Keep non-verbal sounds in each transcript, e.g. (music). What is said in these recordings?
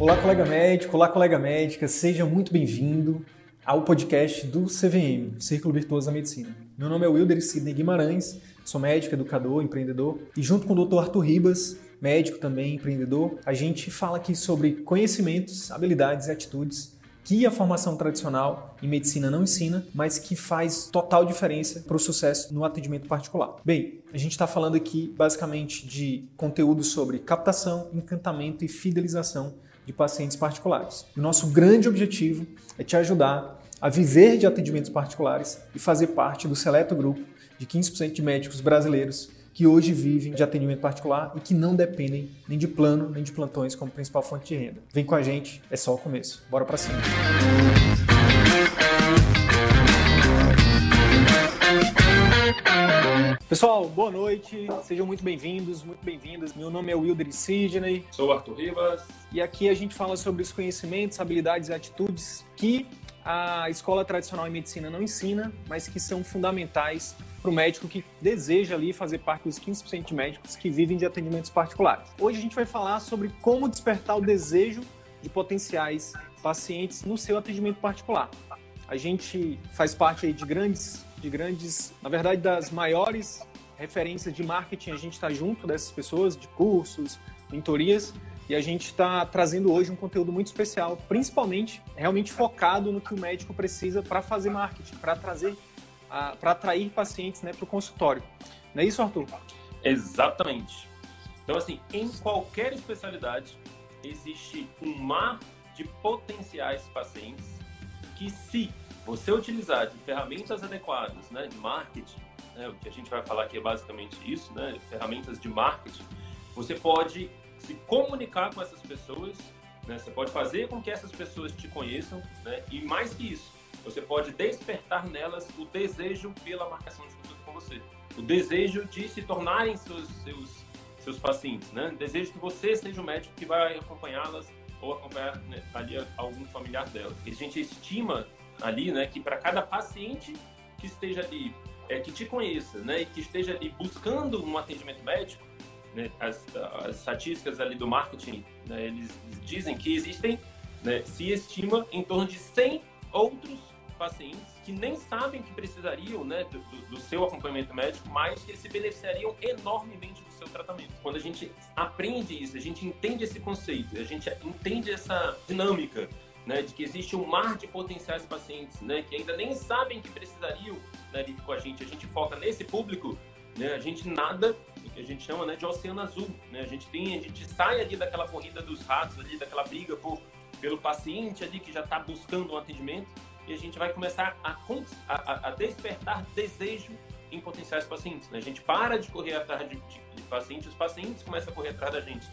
Olá, colega médico, olá, colega médica, seja muito bem-vindo ao podcast do CVM, Círculo Virtuoso da Medicina. Meu nome é Wilder Sidney Guimarães, sou médico, educador, empreendedor e junto com o Dr. Arthur Ribas, médico também, empreendedor, a gente fala aqui sobre conhecimentos, habilidades e atitudes que a formação tradicional em medicina não ensina, mas que faz total diferença para o sucesso no atendimento particular. Bem, a gente está falando aqui basicamente de conteúdo sobre captação, encantamento e fidelização de pacientes particulares. O nosso grande objetivo é te ajudar a viver de atendimentos particulares e fazer parte do seleto grupo de 15% de médicos brasileiros que hoje vivem de atendimento particular e que não dependem nem de plano nem de plantões como principal fonte de renda. Vem com a gente, é só o começo. Bora para cima. Pessoal, boa noite, sejam muito bem-vindos, muito bem-vindas. Meu nome é Wilder Sidney. Sou o Arthur Rivas. E aqui a gente fala sobre os conhecimentos, habilidades e atitudes que a escola tradicional em medicina não ensina, mas que são fundamentais para o médico que deseja ali fazer parte dos 15% de médicos que vivem de atendimentos particulares. Hoje a gente vai falar sobre como despertar o desejo de potenciais pacientes no seu atendimento particular. A gente faz parte aí de grandes, de grandes, na verdade, das maiores referências de marketing. A gente está junto dessas pessoas, de cursos, mentorias, e a gente está trazendo hoje um conteúdo muito especial, principalmente realmente focado no que o médico precisa para fazer marketing, para trazer para atrair pacientes né, para o consultório. Não é isso, Arthur? Exatamente. Então, assim, em qualquer especialidade, existe um mar de potenciais pacientes que, se você utilizar de ferramentas adequadas, né, de marketing, né, o que a gente vai falar aqui é basicamente isso, né, ferramentas de marketing, você pode se comunicar com essas pessoas, né, você pode fazer com que essas pessoas te conheçam, né, e mais que isso, você pode despertar nelas o desejo pela marcação de consulta com você. O desejo de se tornarem seus, seus, seus pacientes, né? Desejo que você seja o médico que vai acompanhá-las ou acompanhar né, ali algum familiar dela. A gente estima ali, né, que para cada paciente que esteja ali, é, que te conheça, né, e que esteja ali buscando um atendimento médico, né, as, as estatísticas ali do marketing, né, eles dizem que existem, né, se estima em torno de 100 outros pacientes que nem sabem que precisariam né, do, do, seu acompanhamento médico, mas que se beneficiariam enormemente do seu tratamento. Quando a gente aprende isso, a gente entende esse conceito, a gente entende essa dinâmica né, de que existe um mar de potenciais pacientes né, que ainda nem sabem que precisariam né, com a gente, a gente foca nesse público, né, a gente nada o que a gente chama né, de oceano azul. Né? A gente tem, a gente sai ali daquela corrida dos ratos, ali, daquela briga por, pelo paciente ali que já está buscando um atendimento e a gente vai começar a, a, a despertar desejo em potenciais pacientes. Né? A gente para de correr atrás de, de, de, pacientes, os pacientes começam a correr atrás da gente.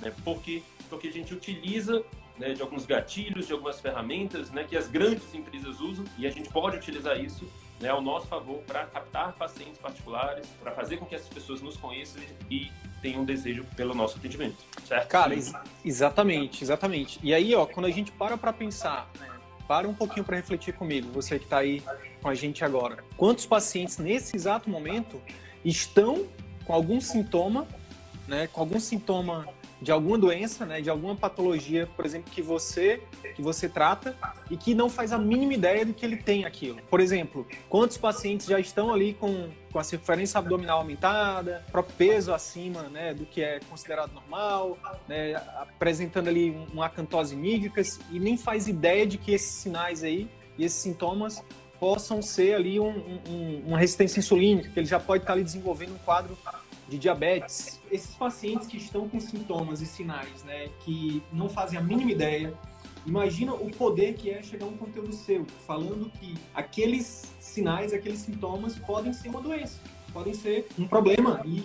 Né? Porque, porque a gente utiliza né, de alguns gatilhos, de algumas ferramentas né, que as grandes empresas usam e a gente pode utilizar isso né, ao nosso favor para captar pacientes particulares, para fazer com que essas pessoas nos conheçam e tenham desejo pelo nosso atendimento. Certo? Cara, ex exatamente, exatamente. E aí, ó, quando a gente para para pensar né, para um pouquinho para refletir comigo, você que está aí com a gente agora. Quantos pacientes nesse exato momento estão com algum sintoma, né, com algum sintoma de alguma doença, né, de alguma patologia, por exemplo, que você que você trata e que não faz a mínima ideia de que ele tem aquilo. Por exemplo, quantos pacientes já estão ali com, com a circunferência abdominal aumentada, próprio peso acima né, do que é considerado normal, né, apresentando ali uma acantose nígricas e nem faz ideia de que esses sinais aí e esses sintomas possam ser ali um, um, uma resistência insulínica, que ele já pode estar ali desenvolvendo um quadro de diabetes. Esses pacientes que estão com sintomas e sinais, né, que não fazem a mínima ideia, imagina o poder que é chegar um conteúdo seu falando que aqueles sinais, aqueles sintomas podem ser uma doença, podem ser um problema e,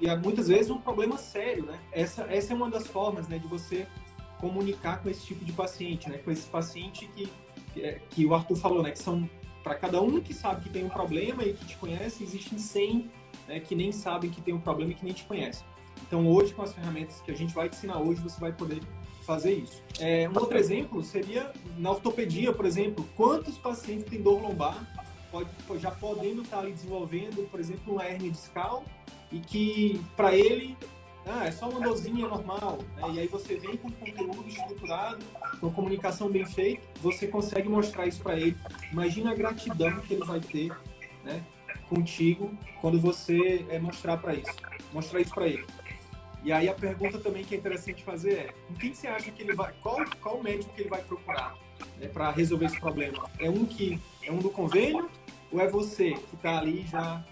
e muitas vezes um problema sério, né? Essa, essa é uma das formas, né, de você comunicar com esse tipo de paciente, né, com esse paciente que que, que o Arthur falou, né, que são para cada um que sabe que tem um problema e que te conhece, existem 100 né, que nem sabem que tem um problema e que nem te conhecem. Então, hoje, com as ferramentas que a gente vai te ensinar hoje, você vai poder fazer isso. É, um outro exemplo seria na ortopedia, por exemplo, quantos pacientes têm dor lombar, pode, já podendo estar ali desenvolvendo, por exemplo, uma hernia discal, e que para ele ah, é só uma dosinha normal, né? e aí você vem com conteúdo estruturado, com comunicação bem feita, você consegue mostrar isso para ele. Imagina a gratidão que ele vai ter, né, contigo quando você é, mostrar para isso, mostrar isso para ele. E aí a pergunta também que é interessante fazer é, quem você acha que ele vai, qual qual médico que ele vai procurar né, para resolver esse problema? É um que é um do convênio ou é você que está ali já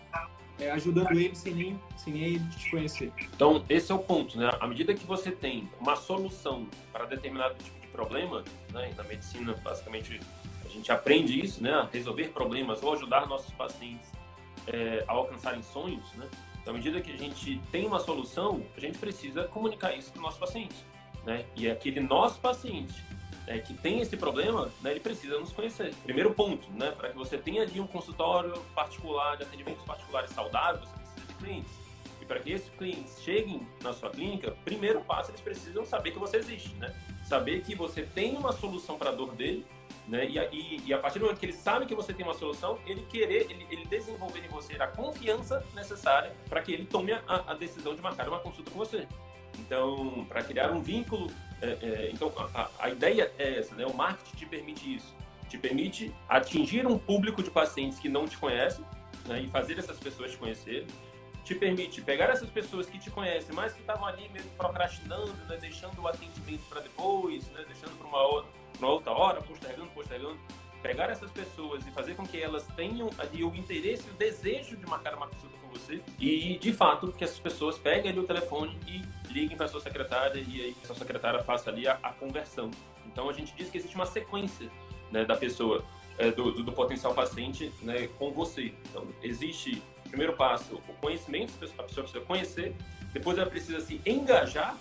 é, ajudando ele sem nem, sem nem te conhecer. Então, esse é o ponto, né? À medida que você tem uma solução para determinado tipo de problema, né? na medicina, basicamente, a gente aprende isso, né? Resolver problemas ou ajudar nossos pacientes é, a alcançarem sonhos, né? Então, à medida que a gente tem uma solução, a gente precisa comunicar isso para o nosso paciente, né? E aquele nosso paciente é, que tem esse problema, né, ele precisa nos conhecer. Primeiro ponto, né, para que você tenha ali um consultório particular de atendimentos particulares saudáveis, você precisa de clientes. E para que esses clientes cheguem na sua clínica, primeiro passo eles precisam saber que você existe, né? Saber que você tem uma solução para a dor dele, né? E, e, e, a partir do momento que ele sabe que você tem uma solução, ele querer, ele, ele desenvolver em você a confiança necessária para que ele tome a, a decisão de marcar uma consulta com você. Então, para criar um vínculo é, é, então, a, a, ideia é essa, né? O marketing te permite isso. Te permite atingir um público de pacientes que não te conhecem né? e fazer essas pessoas te conhecerem. Te permite pegar essas pessoas que te conhecem, mas que estavam ali mesmo procrastinando, né? deixando o atendimento para depois, né? deixando para uma, uma outra hora, postergando, postergando pegar essas pessoas e fazer com que elas tenham ali o interesse, o desejo de marcar uma consulta com você e, de fato, que essas pessoas peguem ali o telefone e liguem para sua secretária e aí a sua secretária faça ali a, a conversão. Então, a gente diz que existe uma sequência né, da pessoa, é, do, do, do, potencial paciente né, com você. Então, existe, primeiro passo, o conhecimento, a pessoa precisa conhecer, depois ela precisa se engajar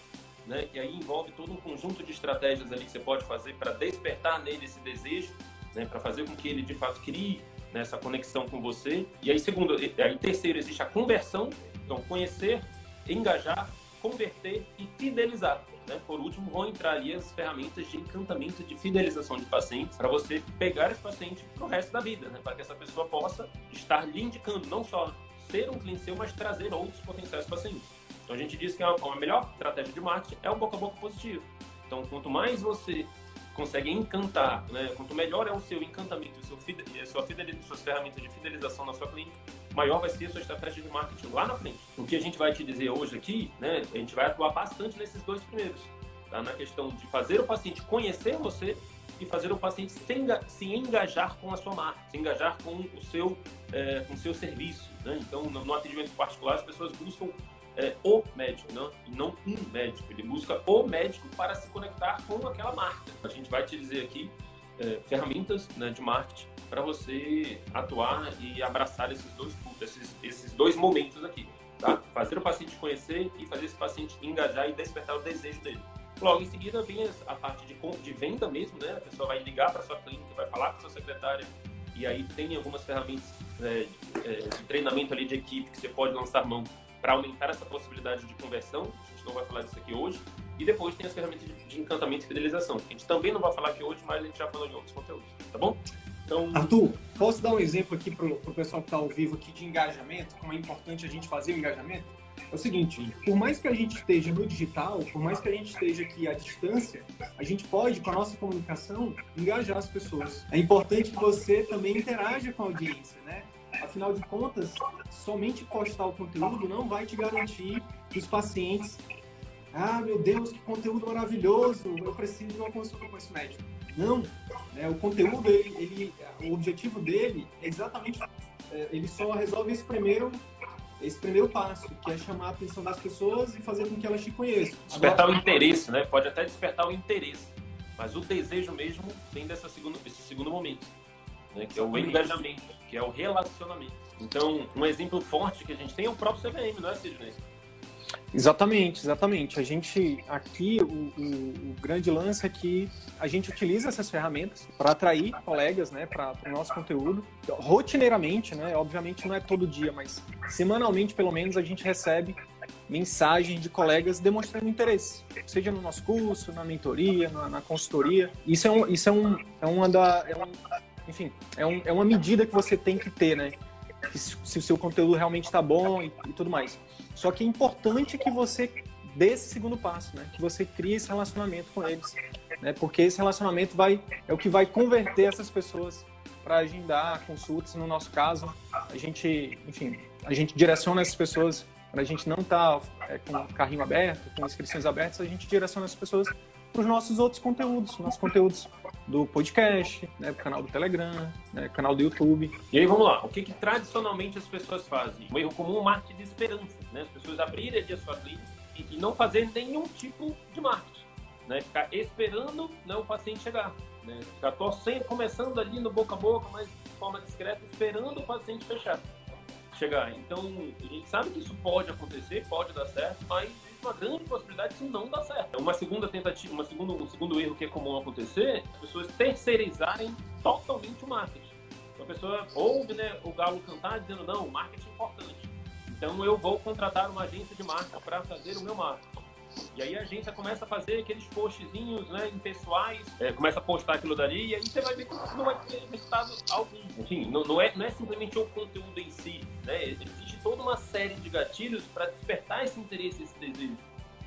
né? E aí envolve todo um conjunto de estratégias ali que você pode fazer para despertar nele esse desejo né, para fazer com que ele de fato crie né, essa conexão com você. E aí, segundo, aí terceiro, existe a conversão, então conhecer, engajar, converter e fidelizar. Né? Por último, vão entrar ali as ferramentas de encantamento, de fidelização de pacientes, para você pegar esse paciente para o resto da vida, né? para que essa pessoa possa estar lhe indicando, não só ser um cliente seu, mas trazer outros potenciais pacientes. Então a gente diz que a melhor estratégia de marketing é o boca a boca positivo. Então, quanto mais você consegue encantar, né? Quanto melhor é o seu encantamento, o seu sua fidelização, suas ferramentas de fidelização na sua clínica, maior vai ser a sua estratégia de marketing lá na frente. O que a gente vai te dizer hoje aqui, né? A gente vai atuar bastante nesses dois primeiros, tá? Na questão de fazer o paciente conhecer você e fazer o paciente se, se engajar com a sua marca, se engajar com o seu, é, com o seu serviço, né? Então, no, no atendimento particular, as pessoas buscam é, o médico, não, não um médico. Ele busca o médico para se conectar com aquela marca. A gente vai te dizer aqui é, ferramentas né, de marketing para você atuar e abraçar esses dois, esses, esses dois momentos aqui. Tá? Fazer o paciente conhecer e fazer esse paciente engajar e despertar o desejo dele. Logo em seguida vem a parte de, de venda mesmo, né? A pessoa vai ligar para sua clínica, vai falar com sua secretária e aí tem algumas ferramentas é, de treinamento ali de equipe que você pode lançar mão para aumentar essa possibilidade de conversão. A gente não vai falar disso aqui hoje. E depois tem as ferramentas de encantamento e fidelização. A gente também não vai falar aqui hoje, mas a gente já falou em outros conteúdos, tá bom? Então... Arthur, posso dar um exemplo aqui para o pessoal que está ao vivo aqui de engajamento? Como é importante a gente fazer o engajamento? É o seguinte, por mais que a gente esteja no digital, por mais que a gente esteja aqui à distância, a gente pode, com a nossa comunicação, engajar as pessoas. É importante que você também interaja com a audiência, né? Afinal de contas, somente postar o conteúdo não vai te garantir que os pacientes. Ah, meu Deus, que conteúdo maravilhoso! Eu preciso de uma consulta com esse médico. Não, né? o conteúdo, ele, ele, o objetivo dele é exatamente, é, ele só resolve esse primeiro, esse primeiro passo, que é chamar a atenção das pessoas e fazer com que elas te conheçam. Despertar Agora, o interesse, né? Pode até despertar o interesse, mas o desejo mesmo vem dessa segunda, desse segundo momento, né? que é o engajamento, que é o relacionamento. Então, um exemplo forte que a gente tem é o próprio CVM, não é, Sidney? Exatamente, exatamente. A gente aqui, o, o, o, grande lance é que a gente utiliza essas ferramentas para atrair colegas né, para o nosso conteúdo. Rotineiramente, né, obviamente não é todo dia, mas semanalmente pelo menos a gente recebe mensagens de colegas demonstrando interesse, seja no nosso curso, na mentoria, na, na consultoria. Isso é, um, isso é, um, é uma da. É um, enfim, é, um, é uma medida que você tem que ter, né? se, se o seu conteúdo realmente está bom e, e, tudo mais. Só que é importante que você desse segundo passo, né? Que você cria esse relacionamento com eles, né? Porque esse relacionamento vai é o que vai converter essas pessoas para agendar consultas. No nosso caso, a gente, enfim, a gente direciona essas pessoas para a gente não estar tá, é, com o carrinho aberto, com inscrições abertas, a gente direciona essas pessoas para os nossos outros conteúdos, nossos conteúdos do podcast, né, canal do Telegram, né, canal do YouTube. E aí vamos lá, o que, que tradicionalmente as pessoas fazem? Um erro comum marketing de esperança, né? As pessoas abrirem a sua clínica e, e não fazer nenhum tipo de marketing, né? Ficar esperando né, o paciente chegar, né? Ficar torcendo, começando ali no boca a boca, mas de forma discreta, esperando o paciente fechar chegar. Então, a gente sabe que isso pode acontecer, pode dar certo, mas uma grande possibilidade de isso não dar certo. Uma segunda tentativa, uma segundo, um segundo erro que é comum acontecer, as pessoas terceirizarem totalmente o marketing. Então, a pessoa ouve né, o galo cantar dizendo, não, o marketing é importante. Então, eu vou contratar uma agência de marca para fazer o meu marketing. E aí a agência começa a fazer aqueles postzinhos, né, impessoais, é, começa a postar aquilo dali, e aí você vai ver que não vai ter resultado algum. Enfim, não, não, é, não é simplesmente o conteúdo em si, né? Existe toda uma série de gatilhos para despertar esse interesse, esse desejo.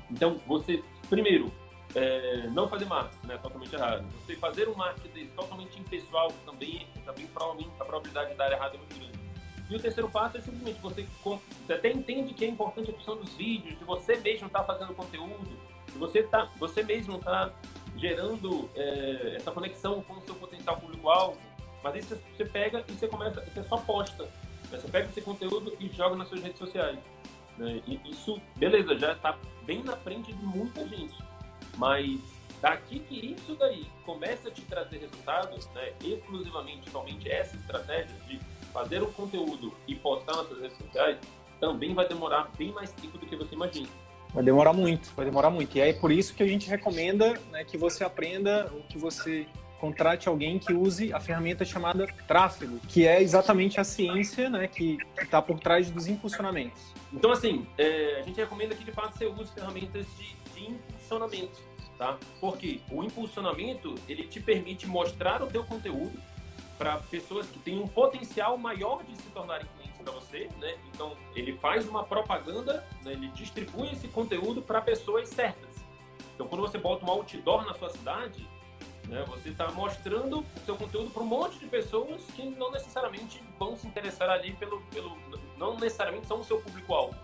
Então, você, primeiro, é, não fazer marketing, né? Totalmente errado. Você fazer um marketing totalmente impessoal também, também provavelmente a probabilidade de dar errado é muito grande. E o terceiro passo é simplesmente você, você até entende que é importante a questão dos vídeos, de você mesmo estar tá fazendo conteúdo, de você, tá, você mesmo estar tá gerando é, essa conexão com o seu potencial público-alvo. Mas aí você pega e você começa, você só posta. Né? Você pega esse conteúdo e joga nas suas redes sociais. Né? E isso, beleza, já está bem na frente de muita gente. Mas daqui que isso daí começa a te trazer resultados, né? exclusivamente, somente essa estratégia de fazer o conteúdo e postar nas suas redes sociais também vai demorar bem mais tempo do que você imagina. Vai demorar muito, vai demorar muito. E é por isso que a gente recomenda né, que você aprenda, ou que você contrate alguém que use a ferramenta chamada tráfego, que é exatamente a ciência né, que está por trás dos impulsionamentos. Então, assim, é, a gente recomenda que de fato você use ferramentas de, de impulsionamento, tá? Porque o impulsionamento ele te permite mostrar o teu conteúdo para pessoas que têm um potencial maior de se tornarem clientes para você, né? Então, ele faz uma propaganda, né? ele distribui esse conteúdo para pessoas certas. Então, quando você bota um outdoor na sua cidade, né? você está mostrando seu conteúdo para um monte de pessoas que não necessariamente vão se interessar ali pelo, pelo não necessariamente são o seu público-alvo.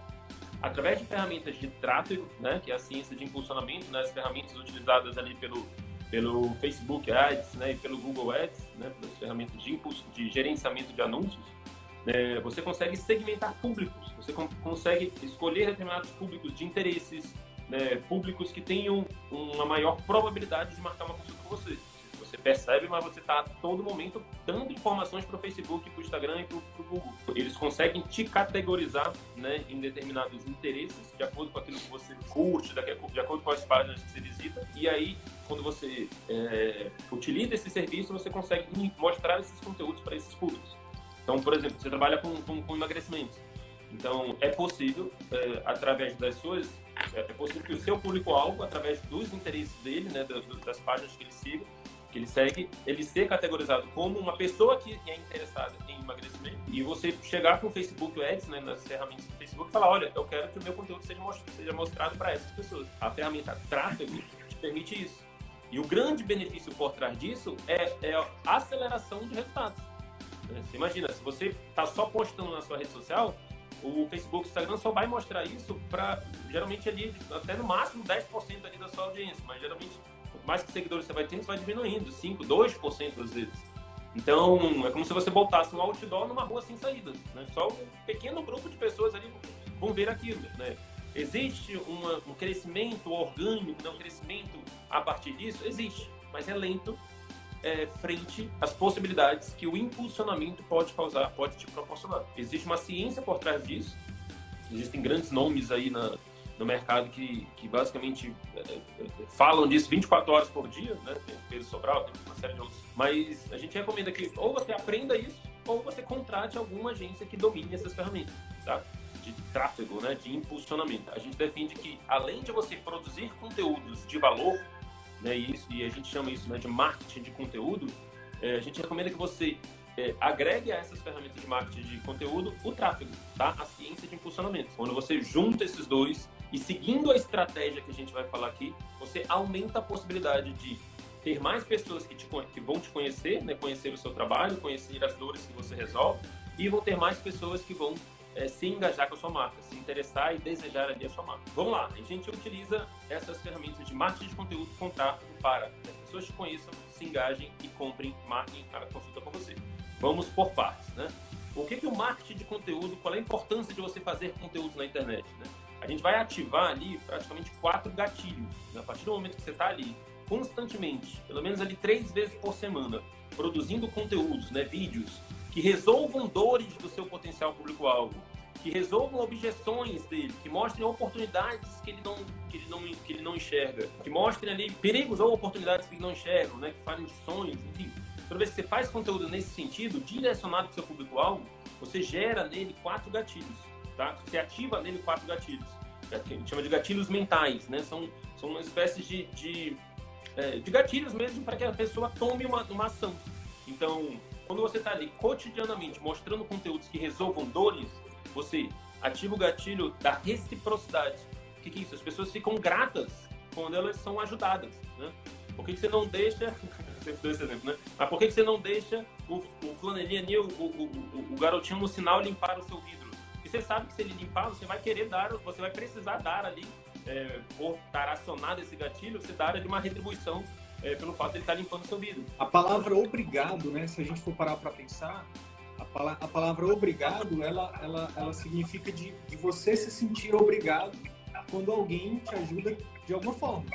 Através de ferramentas de tráfego, né? que é a ciência de impulsionamento, né? as ferramentas utilizadas ali pelo pelo Facebook Ads né, e pelo Google Ads, né, pelas ferramentas de, impulso, de gerenciamento de anúncios, né, você consegue segmentar públicos, você consegue escolher determinados públicos de interesses, né, públicos que tenham uma maior probabilidade de marcar uma consulta com você você percebe, mas você está a todo momento dando informações para o Facebook, para o Instagram e para o Google. Eles conseguem te categorizar né, em determinados interesses, de acordo com aquilo que você curte, de acordo com as páginas que você visita. E aí, quando você é, utiliza esse serviço, você consegue mostrar esses conteúdos para esses públicos. Então, por exemplo, você trabalha com, com, com emagrecimento. Então, é possível, é, através das suas. É, é possível que o seu público-alvo, através dos interesses dele, né, das, das páginas que ele siga, que ele segue, ele ser categorizado como uma pessoa que é interessada em emagrecimento e você chegar com o Facebook Ads, né, nas ferramentas do Facebook e falar, olha, eu quero que o meu conteúdo seja mostrado, seja mostrado para essas pessoas. A ferramenta tráfego te permite isso. E o grande benefício por trás disso é, é a aceleração de resultados. Você imagina, se você está só postando na sua rede social, o Facebook, o Instagram só vai mostrar isso para geralmente ali até no máximo 10% ali da sua audiência, mas geralmente mais que seguidores você vai tendo, você vai diminuindo, 5, 2% às vezes. Então, é como se você botasse um outdoor numa rua sem saída. Né? Só um pequeno grupo de pessoas ali vão ver aquilo. Né? Existe uma, um crescimento orgânico, né? um crescimento a partir disso? Existe, mas é lento é, frente às possibilidades que o impulsionamento pode causar, pode te proporcionar. Existe uma ciência por trás disso, existem grandes nomes aí na, no mercado que, que basicamente é, é, falam disso 24 horas por dia, né? Tem o Pedro Sobral, tem uma série de outros. Mas a gente recomenda que ou você aprenda isso, ou você contrate alguma agência que domine essas ferramentas, tá? De tráfego, né? De impulsionamento. A gente defende que, além de você produzir conteúdos de valor, né? E, isso, e a gente chama isso né, de marketing de conteúdo, é, a gente recomenda que você é, agregue a essas ferramentas de marketing de conteúdo o tráfego, tá? A ciência de impulsionamento. Quando você junta esses dois, E seguindo a estratégia que a gente vai falar aqui, você aumenta a possibilidade de ter mais pessoas que, te, que vão te conhecer, né? conhecer o seu trabalho, conhecer as dores que você resolve, e vão ter mais pessoas que vão é, se engajar com a sua marca, se interessar e desejar ali a sua marca. Vamos lá, a gente utiliza essas ferramentas de marketing de conteúdo tráfego para que as pessoas te conheçam, se engajem e comprem, marquem a consulta com você. Vamos por partes, né? O que, que o marketing de conteúdo, qual é a importância de você fazer conteúdo na internet, né? A gente vai ativar ali praticamente quatro gatilhos. Né? A partir do momento que você está ali constantemente, pelo menos ali três vezes por semana, produzindo conteúdos, né, vídeos, que resolvam dores do seu potencial público-alvo, que resolvam objeções dele, que mostrem oportunidades que ele não, que ele não, que ele não enxerga, que mostrem ali perigos ou oportunidades que ele não enxerga, né, que falem de sonhos, enfim. Toda vez que você faz conteúdo nesse sentido, direcionado para o seu público-alvo, você gera nele quatro gatilhos, tá? Você ativa nele quatro gatilhos, a gente chama de gatilhos mentais, né? São, são uma espécie de, de, é, de gatilhos mesmo para que a pessoa tome uma, uma ação. Então, quando você está ali cotidianamente mostrando conteúdos que resolvam dores, você ativa o gatilho da reciprocidade. O que, que é isso? As pessoas ficam gratas quando elas são ajudadas. Né? Por que, que você não deixa. (laughs) Esse exemplo, né? Mas por que, que você não deixa o, o flanelinha ali, o, o, o, o garotinho no sinal limpar o seu vidro? Você sabe que se ele limpar, você vai querer dar, você vai precisar dar ali, é, por estar acionado esse gatilho, você dar ali uma retribuição é, pelo fato de ele estar limpando o seu vidro. A palavra obrigado, né? Se a gente for parar para pensar, a, pala a, palavra obrigado, ela, ela, ela significa de, de você se sentir obrigado quando alguém te ajuda de alguma forma.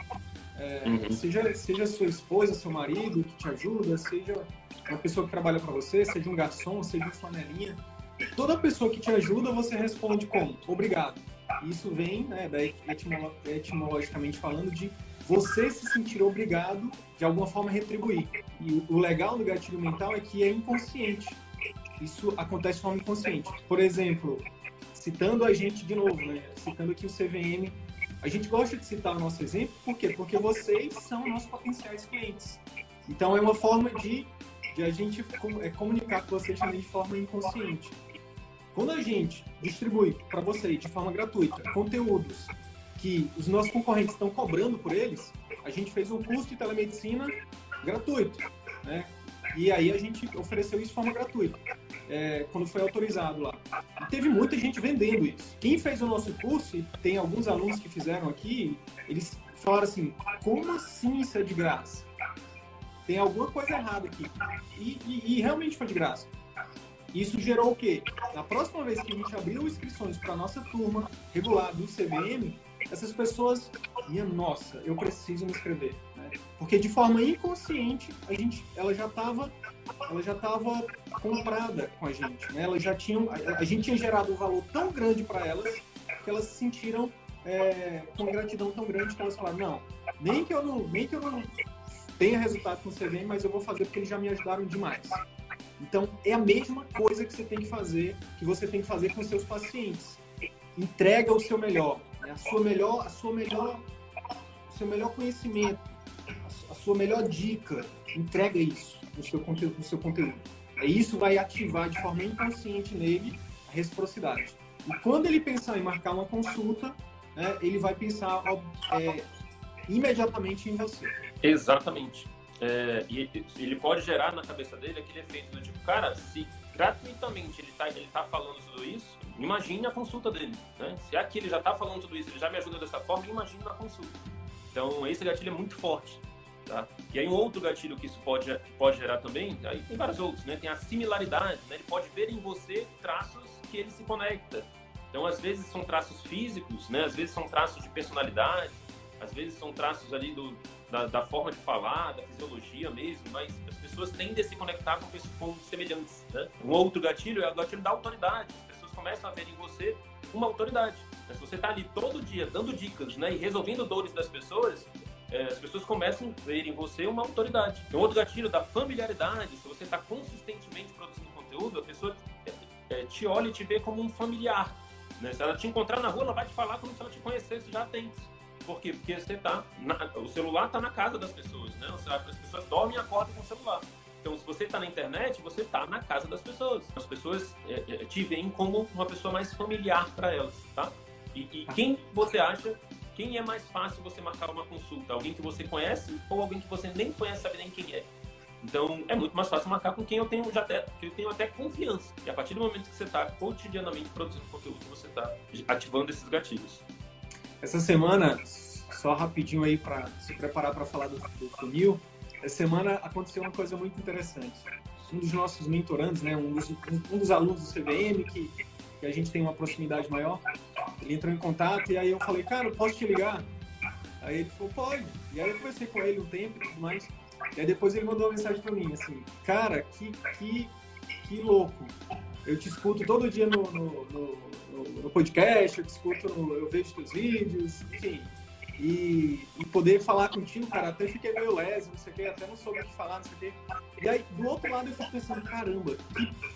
É, uhum. seja, seja sua esposa, seu marido que te ajuda, seja uma pessoa que trabalha para você, seja um garçom, seja um flanelinha. Toda pessoa que te ajuda, você responde como? Obrigado. Isso vem, né, etimolo etimologicamente falando, de você se sentir obrigado de alguma forma retribuir. E o legal do gatilho mental é que é inconsciente. Isso acontece de forma inconsciente. Por exemplo, citando a gente de novo, né? citando aqui o CVM, a gente gosta de citar o nosso exemplo, por quê? Porque vocês são nossos potenciais clientes. Então é uma forma de, de a gente é, comunicar com vocês também de forma inconsciente. Quando a gente distribui para vocês de forma gratuita conteúdos que os nossos concorrentes estão cobrando por eles, a gente fez um curso de telemedicina gratuito, né? E aí a gente ofereceu isso de forma gratuita, é, quando foi autorizado lá. E teve muita gente vendendo isso. Quem fez o nosso curso, e tem alguns alunos que fizeram aqui, eles falaram assim, como assim isso é de graça? Tem alguma coisa errada aqui. E, e, e realmente foi de graça. Isso gerou o quê? Na próxima vez que a gente abriu inscrições para a nossa turma regular do CBM, essas pessoas, minha nossa, eu preciso me inscrever. Né? Porque de forma inconsciente, a gente, ela já estava ela já estava comprada com a gente. Né? Elas já tinham, a, a gente tinha gerado um valor tão grande para elas que elas se sentiram é, com gratidão tão grande que elas falaram, não, nem que eu não, nem que eu não tenha resultado com o CVM, mas eu vou fazer porque eles já me ajudaram demais. Então, é a mesma coisa que você tem que fazer, que você tem que fazer com seus pacientes. Entrega o seu melhor, né? a sua melhor, a sua melhor, o seu melhor conhecimento, a sua melhor dica, entrega isso no seu conteúdo, no seu conteúdo. E isso vai ativar de forma inconsciente nele a reciprocidade. E quando ele pensar em marcar uma consulta, né, ele vai pensar é, imediatamente em você. Exatamente. É, e ele pode gerar na cabeça dele aquele efeito do tipo, cara, se gratuitamente ele está ele tá falando tudo isso, imagine a consulta dele. Né? Se aqui ele já está falando tudo isso, ele já me ajuda dessa forma, imagine na consulta. Então, esse gatilho é muito forte. Tá? E aí, um outro gatilho que isso pode, pode gerar também, aí tem vários outros, né? Tem a similaridade, né? Ele pode ver em você traços que ele se conecta. Então, às vezes são traços físicos, né? Às vezes são traços de personalidade, às vezes são traços ali do, da, da, forma de falar, da fisiologia mesmo, mas as pessoas tendem a se conectar com, com semelhantes. Né? Um outro gatilho é o gatilho da autoridade. As pessoas começam a ver em você uma autoridade. Se você está ali todo dia dando dicas né, e resolvendo dores das pessoas, é, as pessoas começam a ver em você uma autoridade. Um outro gatilho da familiaridade, se você está consistentemente produzindo conteúdo, a pessoa é, é, te olha e te vê como um familiar. Né? Se ela te encontrar na rua, ela vai te falar como se ela te conhecesse já tem. Por quê? Porque você tá na, o celular está na casa das pessoas, né? As pessoas dormem e acordam com o celular. Então, se você está na internet, você está na casa das pessoas. As pessoas é, é, te veem como uma pessoa mais familiar para elas, tá? E, e quem você acha, quem é mais fácil você marcar uma consulta? Alguém que você conhece ou alguém que você nem conhece, sabe nem quem é? Então, é muito mais fácil marcar com quem eu tenho já até, que eu tenho até confiança. E a partir do momento que você está cotidianamente produzindo conteúdo, você está ativando esses gatilhos. Essa semana, só rapidinho aí para se preparar para falar do, do funil, essa semana aconteceu uma coisa muito interessante. Um dos nossos mentorandos, né, um dos, um dos alunos do CVM, que, que a gente tem uma proximidade maior, ele entrou em contato e aí eu falei, cara, posso te ligar? Aí ele falou, pode. E aí eu conversei com ele um tempo e tudo mais. E aí depois ele mandou uma mensagem para mim, assim, cara, que, que, que louco. Eu te escuto todo dia no, no, no, no podcast, eu te escuto, eu vejo teus vídeos, enfim. E, e, poder falar contigo, cara, até fiquei meio leso, não sei o quê, até não soube o que falar, não sei o quê. E aí, do outro lado, eu fico pensando, caramba,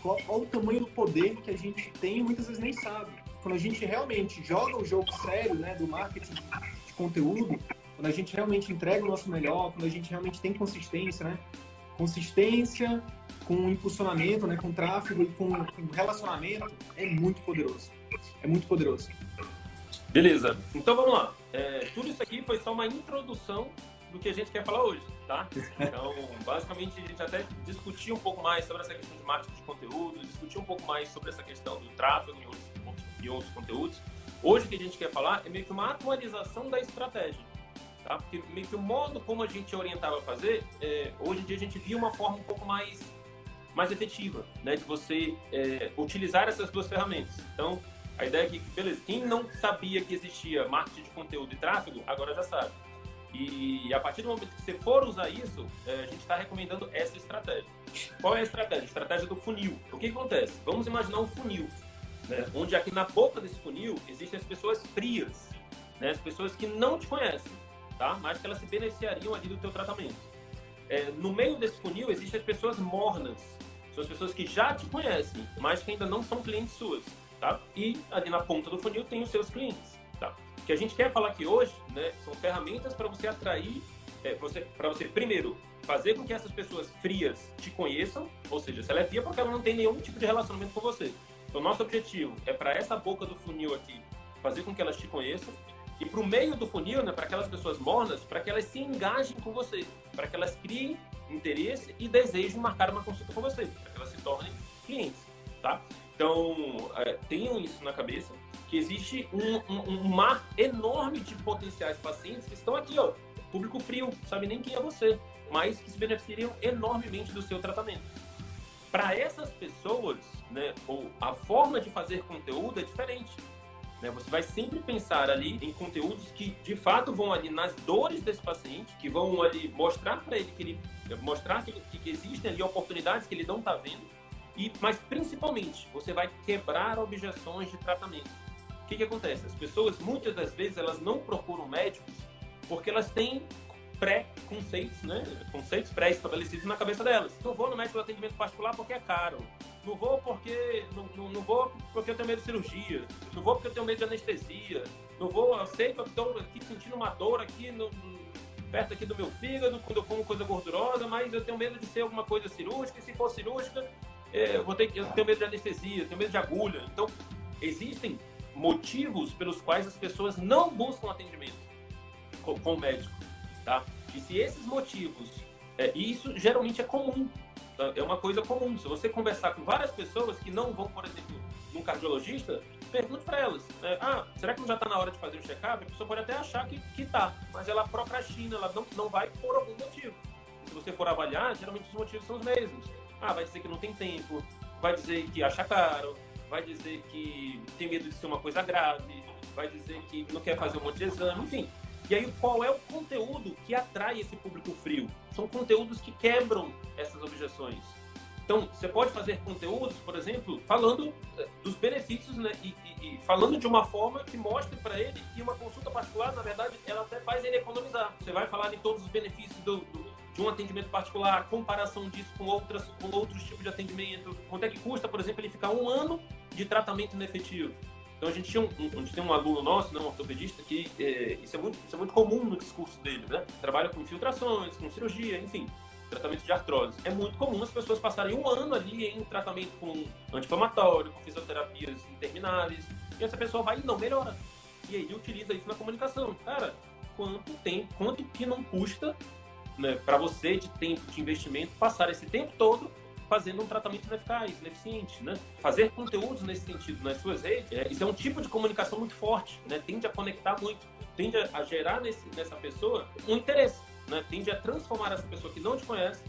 qual, qual o tamanho do poder que a gente tem e muitas vezes nem sabe. Quando a gente realmente joga o jogo sério, né, do marketing de conteúdo, quando a gente realmente entrega o nosso melhor, quando a gente realmente tem consistência, né? Consistência com impulsionamento, né? Com tráfego e com, com relacionamento é muito poderoso. É muito poderoso. Beleza. Então vamos lá. É, tudo isso aqui foi só uma introdução do que a gente quer falar hoje, tá? Então, basicamente, a gente até discutiu um pouco mais sobre essa questão de marketing de conteúdo, discutiu um pouco mais sobre essa questão do tráfego e outros, e outros conteúdos. Hoje, o que a gente quer falar é meio que uma atualização da estratégia. Tá? Porque meio que o modo como a gente orientava a fazer, é, hoje em dia a gente via uma forma um pouco mais, mais efetiva, né? De você é, utilizar essas duas ferramentas. Então, a ideia é que, beleza, quem não sabia que existia marketing de conteúdo e tráfego, agora já sabe. E a partir do momento que você for usar isso, é, a gente está recomendando essa estratégia. Qual é a estratégia? A estratégia do funil. O que acontece? Vamos imaginar um funil, né? onde aqui na boca desse funil existem as pessoas frias, né? as pessoas que não te conhecem tá? mas que elas se beneficiariam ali do teu tratamento. É, no meio desse funil existem as pessoas mornas, são as pessoas que já te conhecem, mas que ainda não são clientes suas. Tá? E ali na ponta do funil tem os seus clientes. Tá? O que a gente quer falar aqui hoje né, são ferramentas para você atrair, é, você, para você, primeiro, fazer com que essas pessoas frias te conheçam, ou seja, se ela é fria porque ela não tem nenhum tipo de relacionamento com você. Então, nosso objetivo é para essa boca do funil aqui, fazer com que elas te conheçam e para o meio do funil, né, para aquelas pessoas mornas, para que elas se engajem com você, para que elas criem interesse e desejem marcar uma consulta com você, para que elas se tornem clientes, tá? Então, é, tenham isso na cabeça, que existe um, um, um, mar enorme de potenciais pacientes que estão aqui, ó, público frio, sabe nem quem é você, mas que se beneficiariam enormemente do seu tratamento. Para essas pessoas, né, ou a forma de fazer conteúdo é diferente. Né? Você vai sempre pensar ali em conteúdos que de fato vão ali nas dores desse paciente, que vão ali mostrar para ele que ele mostrar que, que existem ali oportunidades que ele não está vendo. E, mas principalmente, você vai quebrar objeções de tratamento. O que, que acontece? As pessoas, muitas das vezes, elas não procuram médicos porque elas têm pré-conceitos, né? Conceitos pré-estabelecidos na cabeça delas. Não vou no médico de atendimento particular porque é caro. Não vou porque não, não, não, vou porque eu tenho medo de cirurgia. Não vou porque eu tenho medo de anestesia. Não vou, eu sei que eu estou aqui sentindo uma dor aqui no, perto aqui do meu fígado quando eu como coisa gordurosa, mas eu tenho medo de ser alguma coisa cirúrgica. E se for cirúrgica, é, eu vou ter eu tenho medo de anestesia, tenho medo de agulha. Então, existem motivos pelos quais as pessoas não buscam atendimento com, com o médico. Tá? E se esses motivos, é, e isso geralmente é comum, tá? é uma coisa comum. Se você conversar com várias pessoas que não vão, por exemplo, num cardiologista, pergunte para elas: né? ah, será que não já está na hora de fazer um check-up? A pessoa pode até achar que, que tá, mas ela procrastina, ela não, não vai por algum motivo. Se você for avaliar, geralmente os motivos são os mesmos. Ah, vai dizer que não tem tempo, vai dizer que acha caro, vai dizer que tem medo de ser uma coisa grave, vai dizer que não quer fazer um monte de exame, enfim. E aí, qual é o conteúdo que atrai esse público frio? São conteúdos que quebram essas objeções. Então, você pode fazer conteúdos, por exemplo, falando eh, dos benefícios né, e, e, e falando de uma forma que mostre para ele que uma consulta particular, na verdade, ela até faz ele economizar. Você vai falar de todos os benefícios do, do, de um atendimento particular, comparação disso com, outras, com outros tipos de atendimento, quanto é que custa, por exemplo, ele ficar um ano de tratamento inefetivo. Então a gente, tinha um, a gente tem um aluno nosso, né, um ortopedista, que é, isso, é muito, isso é muito comum no discurso dele, né? Trabalha com infiltrações, com cirurgia, enfim, tratamento de artrose. É muito comum as pessoas passarem um ano ali em tratamento com anti-inflamatório, com fisioterapias intermináveis, e essa pessoa vai e não melhora. e ele utiliza isso na comunicação. Cara, quanto tempo, quanto que não custa né, para você de tempo de investimento passar esse tempo todo fazendo um tratamento ineficaz, ineficiente, né? Fazer conteúdos nesse sentido nas suas redes, é, isso é um tipo de comunicação muito forte, né? Tende a conectar muito, tende a gerar nesse, nessa pessoa um interesse, né? Tende a transformar essa pessoa que não te conhece,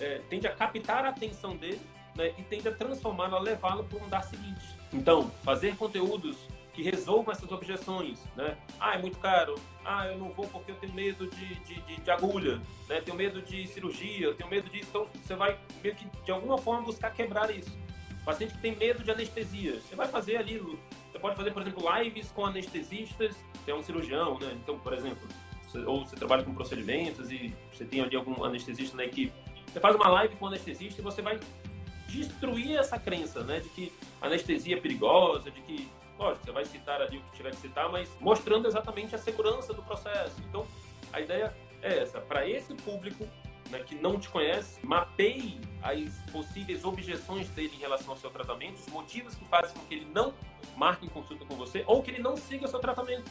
é, tende a captar a atenção dele né? e tende a transformá-lo, a levá-lo para um andar seguinte. Então, fazer conteúdos que resolvam essas objeções, né? Ah, é muito caro. Ah, eu não vou porque eu tenho medo de, de, de, de agulha, né? Tenho medo de cirurgia, tenho medo disso. Então, você vai meio que, de alguma forma, buscar quebrar isso. Paciente que tem medo de anestesia, você vai fazer ali, você pode fazer, por exemplo, lives com anestesistas, você é um cirurgião, né? Então, por exemplo, você, ou você trabalha com procedimentos e você tem ali algum anestesista na equipe. Você faz uma live com anestesista e você vai destruir essa crença, né? De que anestesia é perigosa, de que Lógico, você vai citar ali o que tiver que citar, mas mostrando exatamente a segurança do processo. Então, a ideia é essa. Para esse público né, que não te conhece, mapeie as possíveis objeções dele em relação ao seu tratamento, os motivos que fazem com que ele não marque consulta com você ou que ele não siga o seu tratamento.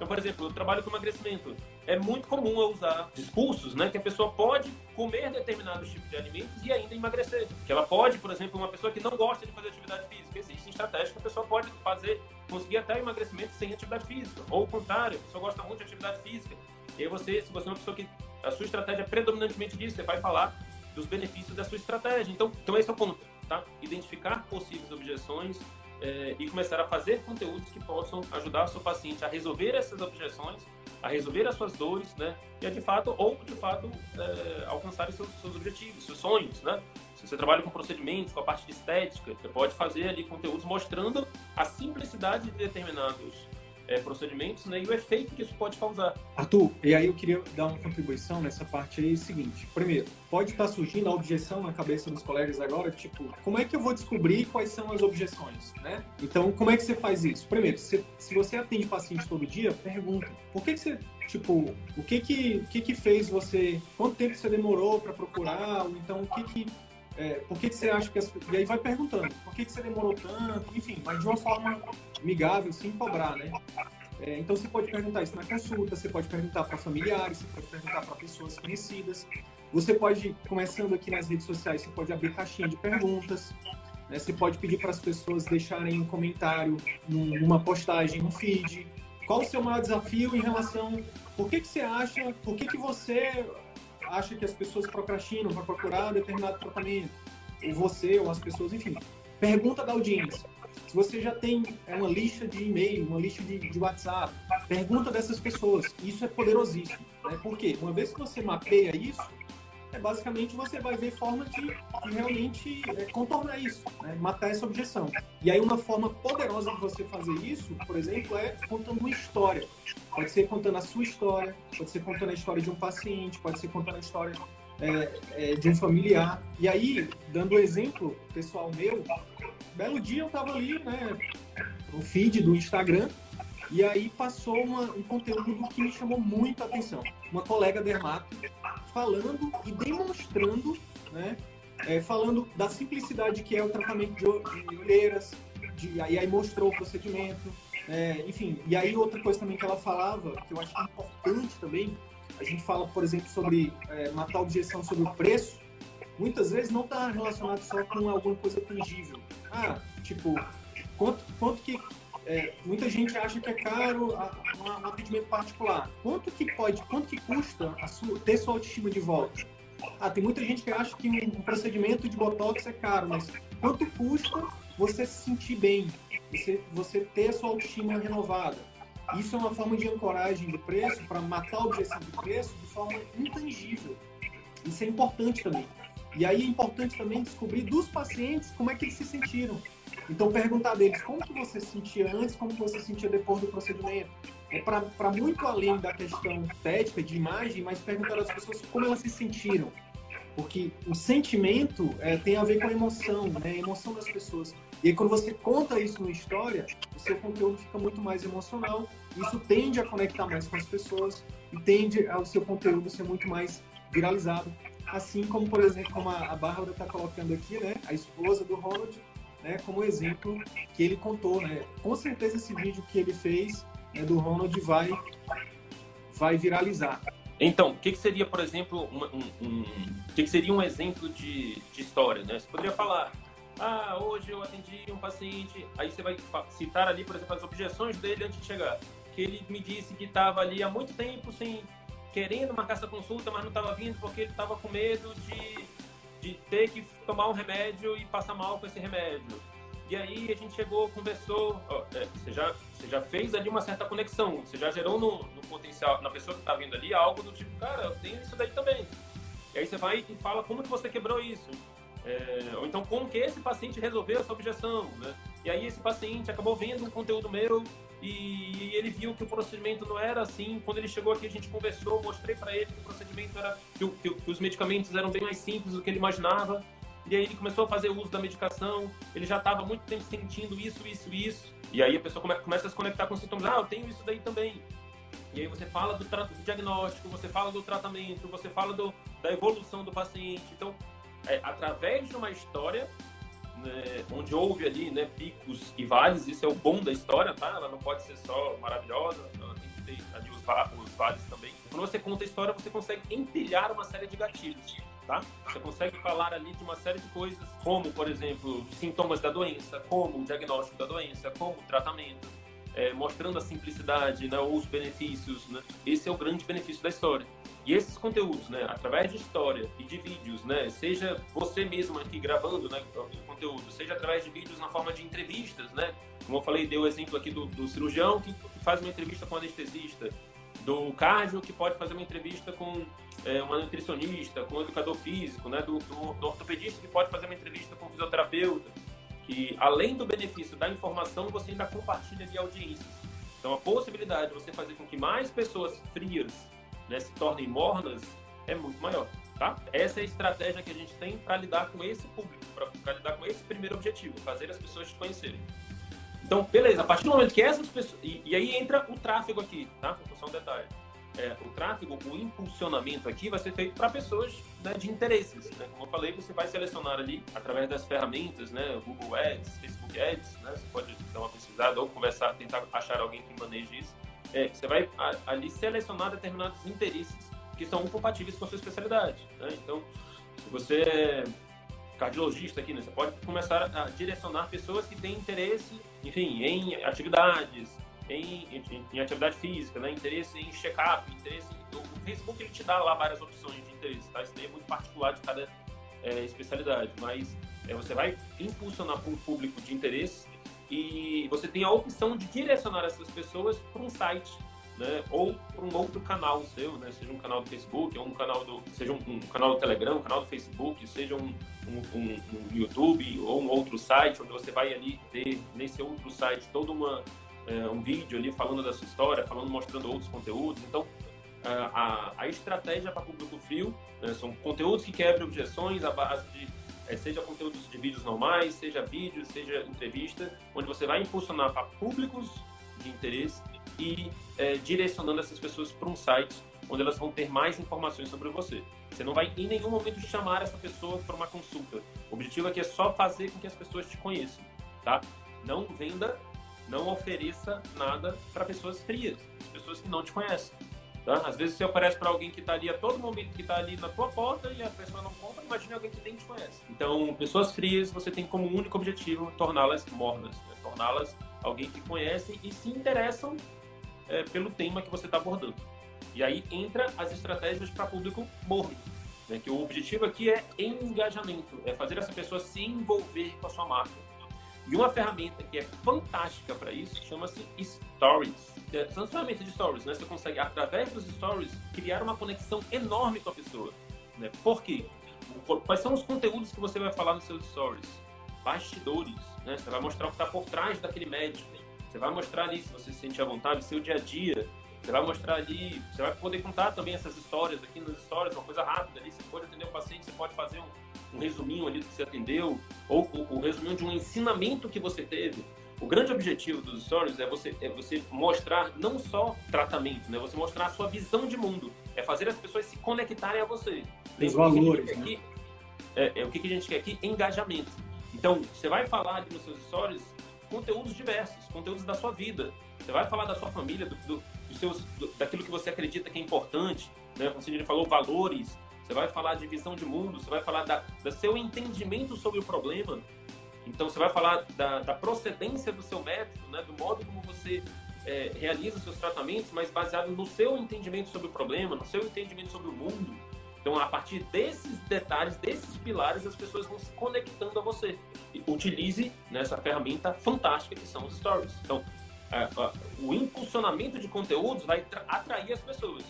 Então, por exemplo, eu trabalho com emagrecimento. É muito comum eu usar discursos, né, que a pessoa pode comer determinados tipos de alimentos e ainda emagrecer. Que ela pode, por exemplo, uma pessoa que não gosta de fazer atividade física, existe estratégia que a pessoa pode fazer, conseguir até emagrecimento sem atividade física. Ou o contrário, a pessoa gosta muito de atividade física. E aí você, se você é uma pessoa que a sua estratégia é predominantemente disso, você vai falar dos benefícios da sua estratégia. Então, então esse é o ponto, tá? Identificar possíveis objeções, é, e começar a fazer conteúdos que possam ajudar o seu paciente a resolver essas objeções, a resolver as suas dores, né? E a de fato, ou de fato, é, alcançar os seus, seus objetivos, seus sonhos, né? Se você trabalha com procedimentos, com a parte de estética, você pode fazer ali conteúdos mostrando a simplicidade de determinados é, procedimentos né, e o efeito que isso pode causar. Arthur, e aí eu queria dar uma contribuição nessa parte aí, seguinte. Primeiro, pode estar surgindo a objeção na cabeça dos colegas agora, tipo, como é que eu vou descobrir quais são as objeções, né? Então, como é que você faz isso? Primeiro, se, se você atende paciente todo dia, pergunta, por que, que você tipo, o que que, que que fez você, quanto tempo você demorou para procurar, ou então o que que, é, por que que você acha que as, e aí vai perguntando, por que que você demorou tanto, enfim, mas de uma forma amigável, sem cobrar, né? É, então você pode perguntar isso na consulta, você pode perguntar para familiares, você pode perguntar para pessoas conhecidas. Você pode, começando aqui nas redes sociais, você pode abrir caixinha de perguntas. Né? Você pode pedir para as pessoas deixarem um comentário numa postagem, no feed. Qual o seu maior desafio em relação... Por que, que você acha... Por que, que você acha que as pessoas procrastinam para procurar determinado tratamento? Ou você, ou as pessoas, enfim. Pergunta da audiência. Se você já tem uma lista de e-mail, uma lista de, de WhatsApp, pergunta dessas pessoas. Isso é poderosíssimo. Né? Porque uma vez que você mapeia isso, é basicamente você vai ver forma de, de realmente é, contornar isso, né? matar essa objeção. E aí uma forma poderosa de você fazer isso, por exemplo, é contando uma história. Pode ser contando a sua história, pode ser contando a história de um paciente, pode ser contando a história é, é, de um familiar. E aí, dando um exemplo pessoal meu, belo dia eu tava ali, né, no feed do Instagram, e aí passou uma, um conteúdo que me chamou muito atenção. Uma colega dermato falando e demonstrando, né, é, falando da simplicidade que é o tratamento de, de olheiras, de, aí, aí mostrou o procedimento, é, enfim. E aí outra coisa também que ela falava, que eu acho importante também, a gente fala, por exemplo, sobre é, matar objeção sobre o preço, muitas vezes não está relacionado só com alguma coisa tangível. Ah, tipo, quanto, quanto que. É, muita gente acha que é caro um atendimento particular. Quanto que pode, quanto que custa sua, ter sua autoestima de volta? Ah, tem muita gente que acha que um procedimento de botox é caro, mas quanto custa você se sentir bem, você, você ter a sua autoestima renovada? Isso é uma forma de ancoragem do preço para matar a objeção do preço de forma intangível. Isso é importante também. E aí é importante também descobrir dos pacientes como é que eles se sentiram. Então, perguntar deles como que você se sentia antes, como que você se sentia depois do procedimento. É para muito além da questão estética, de imagem, mas perguntar às pessoas como elas se sentiram. Porque o sentimento é, tem a ver com a emoção, né? a emoção das pessoas. E aí, quando você conta isso na história, o seu conteúdo fica muito mais emocional. Isso tende a conectar mais com as pessoas e tende ao seu conteúdo ser muito mais viralizado. Assim como, por exemplo, como a, Bárbara está colocando aqui, né? A esposa do Ronald, né? Como exemplo que ele contou, né? Com certeza esse vídeo que ele fez né, do Ronald vai, vai viralizar. Então, o que, que, seria, por exemplo, um, um, um que, que, seria um exemplo de, de história? Né? Você poderia falar, ah, hoje eu atendi um paciente, aí você vai citar ali, por exemplo, as objeções dele antes de chegar. Que ele me disse que estava ali há muito tempo sem querendo marcar essa consulta, mas não estava vindo porque ele estava com medo de, de ter que tomar um remédio e passar mal com esse remédio. E aí a gente chegou, conversou, ó, é, você, já, você já fez ali uma certa conexão, você já gerou no, no potencial, na pessoa que está vendo ali, algo do tipo, cara, eu tenho isso daí também. E aí você vai e fala como que você quebrou isso. É, ou então como que esse paciente resolveu essa objeção, né? E aí esse paciente acabou vendo um conteúdo meu e ele viu que o procedimento não era assim. Quando ele chegou aqui, a gente conversou, mostrei para ele que o procedimento era que, que, que, os medicamentos eram bem mais simples do que ele imaginava. E aí ele começou a fazer uso da medicação, ele já estava muito tempo sentindo isso, isso, isso. E aí a pessoa come, começa a se conectar com os sintomas. Ah, eu tenho isso daí também. E aí você fala do, do diagnóstico, você fala do tratamento, você fala do, da evolução do paciente. Então, é, através de uma história, né, onde houve ali né, picos e vales, isso é o bom da história, tá? Ela não pode ser só maravilhosa, ela tem que ter ali os, os vales também. Quando você conta a história, você consegue empilhar uma série de gatilhos tá? Você consegue falar ali de uma série de coisas, como, por exemplo, sintomas da doença, como o diagnóstico da doença, como o tratamento, é, mostrando a simplicidade, né, ou os benefícios, né? Esse é o grande benefício da história. E esses conteúdos, né, através de história e de vídeos, né, seja você mesmo aqui gravando, né, o conteúdo, seja através de vídeos na forma de entrevistas, né, como eu falei, deu o exemplo aqui do, do cirurgião que faz uma entrevista com o anestesista, do cardio que pode fazer uma entrevista com é, uma nutricionista, com um educador físico, né, do, do, do, ortopedista que pode fazer uma entrevista com um fisioterapeuta, que além do benefício da informação, você ainda compartilha de audiências. Então a possibilidade de você fazer com que mais pessoas frias né, se tornem mornas é muito maior. Tá? Essa é a estratégia que a gente tem para lidar com esse público, para lidar com esse primeiro objetivo, fazer as pessoas te conhecerem. Então, beleza, a partir do momento que essas pessoas. E, e aí entra o tráfego aqui, tá? Só um detalhe. É, o tráfego, o impulsionamento aqui vai ser feito para pessoas né, de interesses. Né? Como eu falei, você vai selecionar ali através das ferramentas, né, Google Ads, Facebook Ads, né? você pode dar uma pesquisada ou conversar, tentar achar alguém que maneje isso. É, você vai ali selecionar determinados interesses que são compatíveis com a sua especialidade. Né? Então, se você é cardiologista aqui, né, você pode começar a direcionar pessoas que têm interesse enfim, em atividades, em, em, em atividade física, né? interesse em check-up, interesse em, o Facebook ele te dá lá várias opções de interesse, tá? Isso daí é muito particular de cada é, especialidade, mas é, você vai impulsionar para um público de interesse e você tem a opção de direcionar essas pessoas para um site né? Ou para um outro canal seu, né? Seja um canal do Facebook, ou um canal do, seja um, um canal do Telegram, um canal do Facebook, seja um, um, um, YouTube ou um outro site onde você vai ali ter nesse outro site todo uma é, um vídeo ali falando da sua história, falando, mostrando outros conteúdos. Então, a, a, estratégia para público frio né? são conteúdos que quebram objeções à base de é, seja conteúdos de vídeos normais, seja vídeos, seja entrevista, onde você vai impulsionar para públicos de interesse e é, direcionando essas pessoas para um site onde elas vão ter mais informações sobre você. Você não vai em nenhum momento chamar essa pessoa para uma consulta. O objetivo aqui é só fazer com que as pessoas te conheçam, tá? Não venda, não ofereça nada para pessoas frias, pessoas que não te conhecem. Tá? Às vezes você oferece para alguém que está ali a todo momento, que está ali na tua porta e a pessoa não compra, imagine alguém que nem te conhece. Então, pessoas frias, você tem como único objetivo torná-las mornas, né? torná-las alguém que conhece e se interessam é, pelo tema que você está abordando. E aí entra as estratégias para público morno, né? que o objetivo aqui é engajamento, é fazer essa pessoa se envolver com a sua marca. E uma ferramenta que é fantástica para isso chama-se Stories. É, são ferramentas de Stories, né? Você consegue, através dos Stories, criar uma conexão enorme com a pessoa. Né? Por quê? Quais são os conteúdos que você vai falar nos seus Stories? Bastidores, né? Você vai mostrar o que está por trás daquele médico. Você vai mostrar ali, se você se sente à vontade, seu dia a dia. Você vai mostrar ali, você vai poder contar também essas histórias aqui nas histórias, uma coisa rápida ali. Você pode atender um paciente, você pode fazer um, um resuminho ali do que você atendeu, ou o, o resuminho de um ensinamento que você teve. O grande objetivo dos stories é você, é você mostrar não só tratamento, né? Você mostrar a sua visão de mundo. É fazer as pessoas se conectarem a você. Os valores, né? aqui, é, é, o que a gente quer aqui? Engajamento. Então, você vai falar ali nos seus stories conteúdos diversos, conteúdos da sua vida. Você vai falar da sua família, do, do, dos seus, do, daquilo que você acredita que é importante, né? Como você falou, valores. Você vai falar de visão de mundo, você vai falar da, do seu entendimento sobre o problema. Então, você vai falar da, da procedência do seu método, né? do modo como você é, realiza seus tratamentos, mas baseado no seu entendimento sobre o problema, no seu entendimento sobre o mundo. Então, a partir desses detalhes, desses pilares, as pessoas vão se conectando a você. Utilize nessa ferramenta fantástica que são os stories. Então, o impulsionamento de conteúdos vai atrair as pessoas.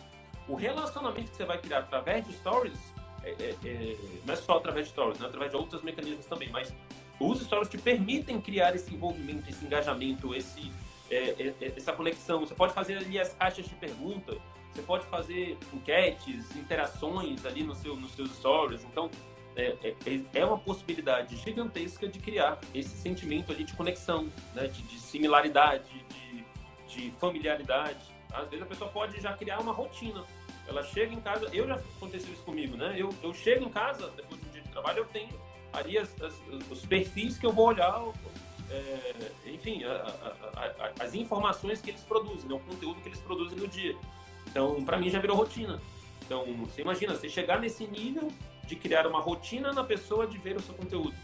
O relacionamento que você vai criar através de stories é, é, é, não é só através de stories, né? através de outros mecanismos também, mas os stories te permitem criar esse envolvimento, esse engajamento, esse, é, é, é, essa conexão. Você pode fazer ali as caixas de pergunta, você pode fazer enquetes, interações ali no seu, nos seus stories. Então, é, é, é, uma possibilidade gigantesca de criar esse sentimento ali de conexão, né? de, de similaridade, de, de, familiaridade. Às vezes a pessoa pode já criar uma rotina. Ela chega em casa, eu já aconteceu isso comigo, né? Eu, eu chego em casa, depois de um dia de trabalho, eu tenho ali as, as, os perfis que eu vou olhar, é, enfim, a, a, a, as informações que eles produzem, né? o conteúdo que eles produzem no dia. Então, para mim já virou rotina. Então, você imagina, você chegar nesse nível de criar uma rotina na pessoa de ver o seu conteúdo.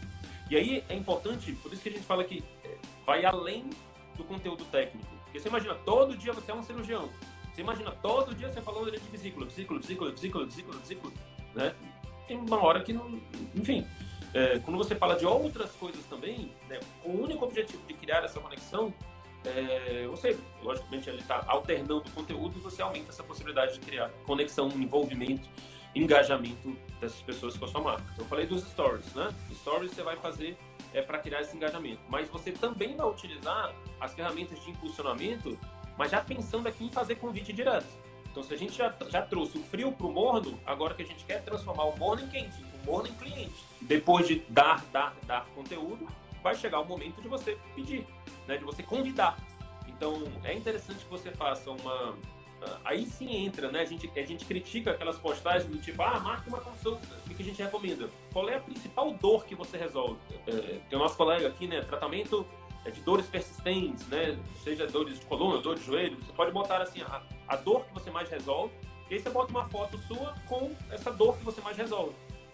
E aí é importante, por isso que a gente fala que é, vai além do conteúdo técnico. Porque você imagina, todo dia você é um cirurgião. Você imagina, todo dia você falando de vesícula, vesícula, vesícula, vesícula, vesícula, vesícula, né? Tem uma hora que não... Enfim, é, quando você fala de outras coisas também, né, com o único objetivo de criar essa conexão, é, você, logicamente, ele está alternando o conteúdo e você aumenta essa possibilidade de criar conexão, envolvimento, engajamento dessas pessoas com a sua marca. Então, eu falei dos stories, né? Stories você vai fazer é, para criar esse engajamento, mas você também vai utilizar as ferramentas de impulsionamento, mas já pensando aqui em fazer convite direto. Então, se a gente já, já trouxe o frio para o morno, agora que a gente quer transformar o morno em quente, o morno em cliente. Depois de dar, dar, dar conteúdo, vai chegar o momento de você pedir né, de você convidar. Então, é interessante que você faça uma. Ah, aí sim entra, né? A gente, a gente critica aquelas postagens do tipo, ah, marque uma consulta. O que a gente recomenda? Qual é a principal dor que você resolve? É, tem o nosso colega aqui, né? Tratamento é, de dores persistentes, né? Seja dores de coluna, dor de joelho. Você pode botar assim, a, a dor que você mais resolve. E aí você bota uma foto sua com essa dor que você mais resolve.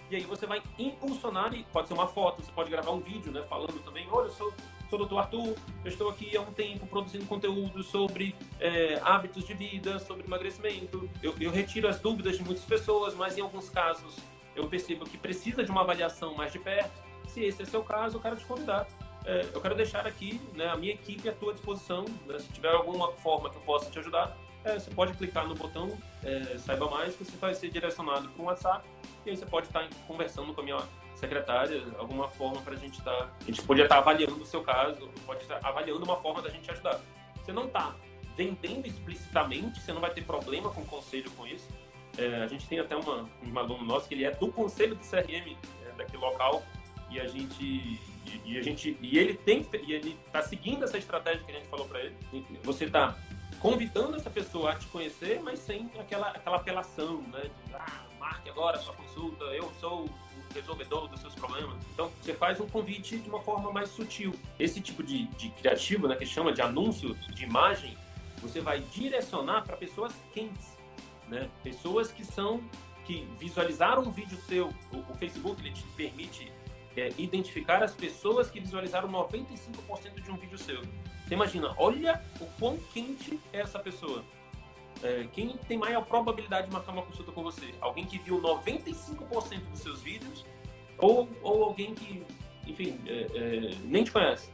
E aí você vai impulsionar, e pode ser uma foto, você pode gravar um vídeo, né? Falando também, olha, eu sou sou Dr. Arthur, eu estou aqui há um tempo produzindo conteúdo sobre é, hábitos de vida, sobre emagrecimento. Eu, eu retiro as dúvidas de muitas pessoas, mas em alguns casos eu percebo que precisa de uma avaliação mais de perto. Se esse é seu caso, eu quero te convidar. É, eu quero deixar aqui né, a minha equipe à tua disposição. Né, se tiver alguma forma que eu possa te ajudar, é, você pode clicar no botão é, Saiba Mais, que você vai ser direcionado para um WhatsApp aí você pode estar conversando com a minha secretária, alguma forma para a gente estar. Tá, a gente podia estar avaliando o seu caso, pode estar avaliando uma forma da gente ajudar. Você não está vendendo explicitamente, você não vai ter problema com o conselho com isso. É, a gente tem até uma, um aluno nosso que ele é do conselho do CRM é, daquele local e a gente e, e, a gente e ele tem e ele está seguindo essa estratégia que a gente falou para ele. Você está convidando essa pessoa a te conhecer, mas sem aquela aquela apelação, né? De, ah, marque agora sua consulta, eu sou resolvedor dos seus problemas. Então, você faz um convite de uma forma mais sutil. Esse tipo de, de criativo, né, que chama de anúncio de imagem, você vai direcionar para pessoas quentes, né? Pessoas que são que visualizaram um vídeo seu, o, o Facebook ele te permite é, identificar as pessoas que visualizaram 95% de um vídeo seu. Você imagina, olha o quão quente é essa pessoa. É, quem tem maior probabilidade de marcar uma consulta com você? Alguém que viu 95% dos seus vídeos ou, ou alguém que, enfim, é, é, nem te conhece?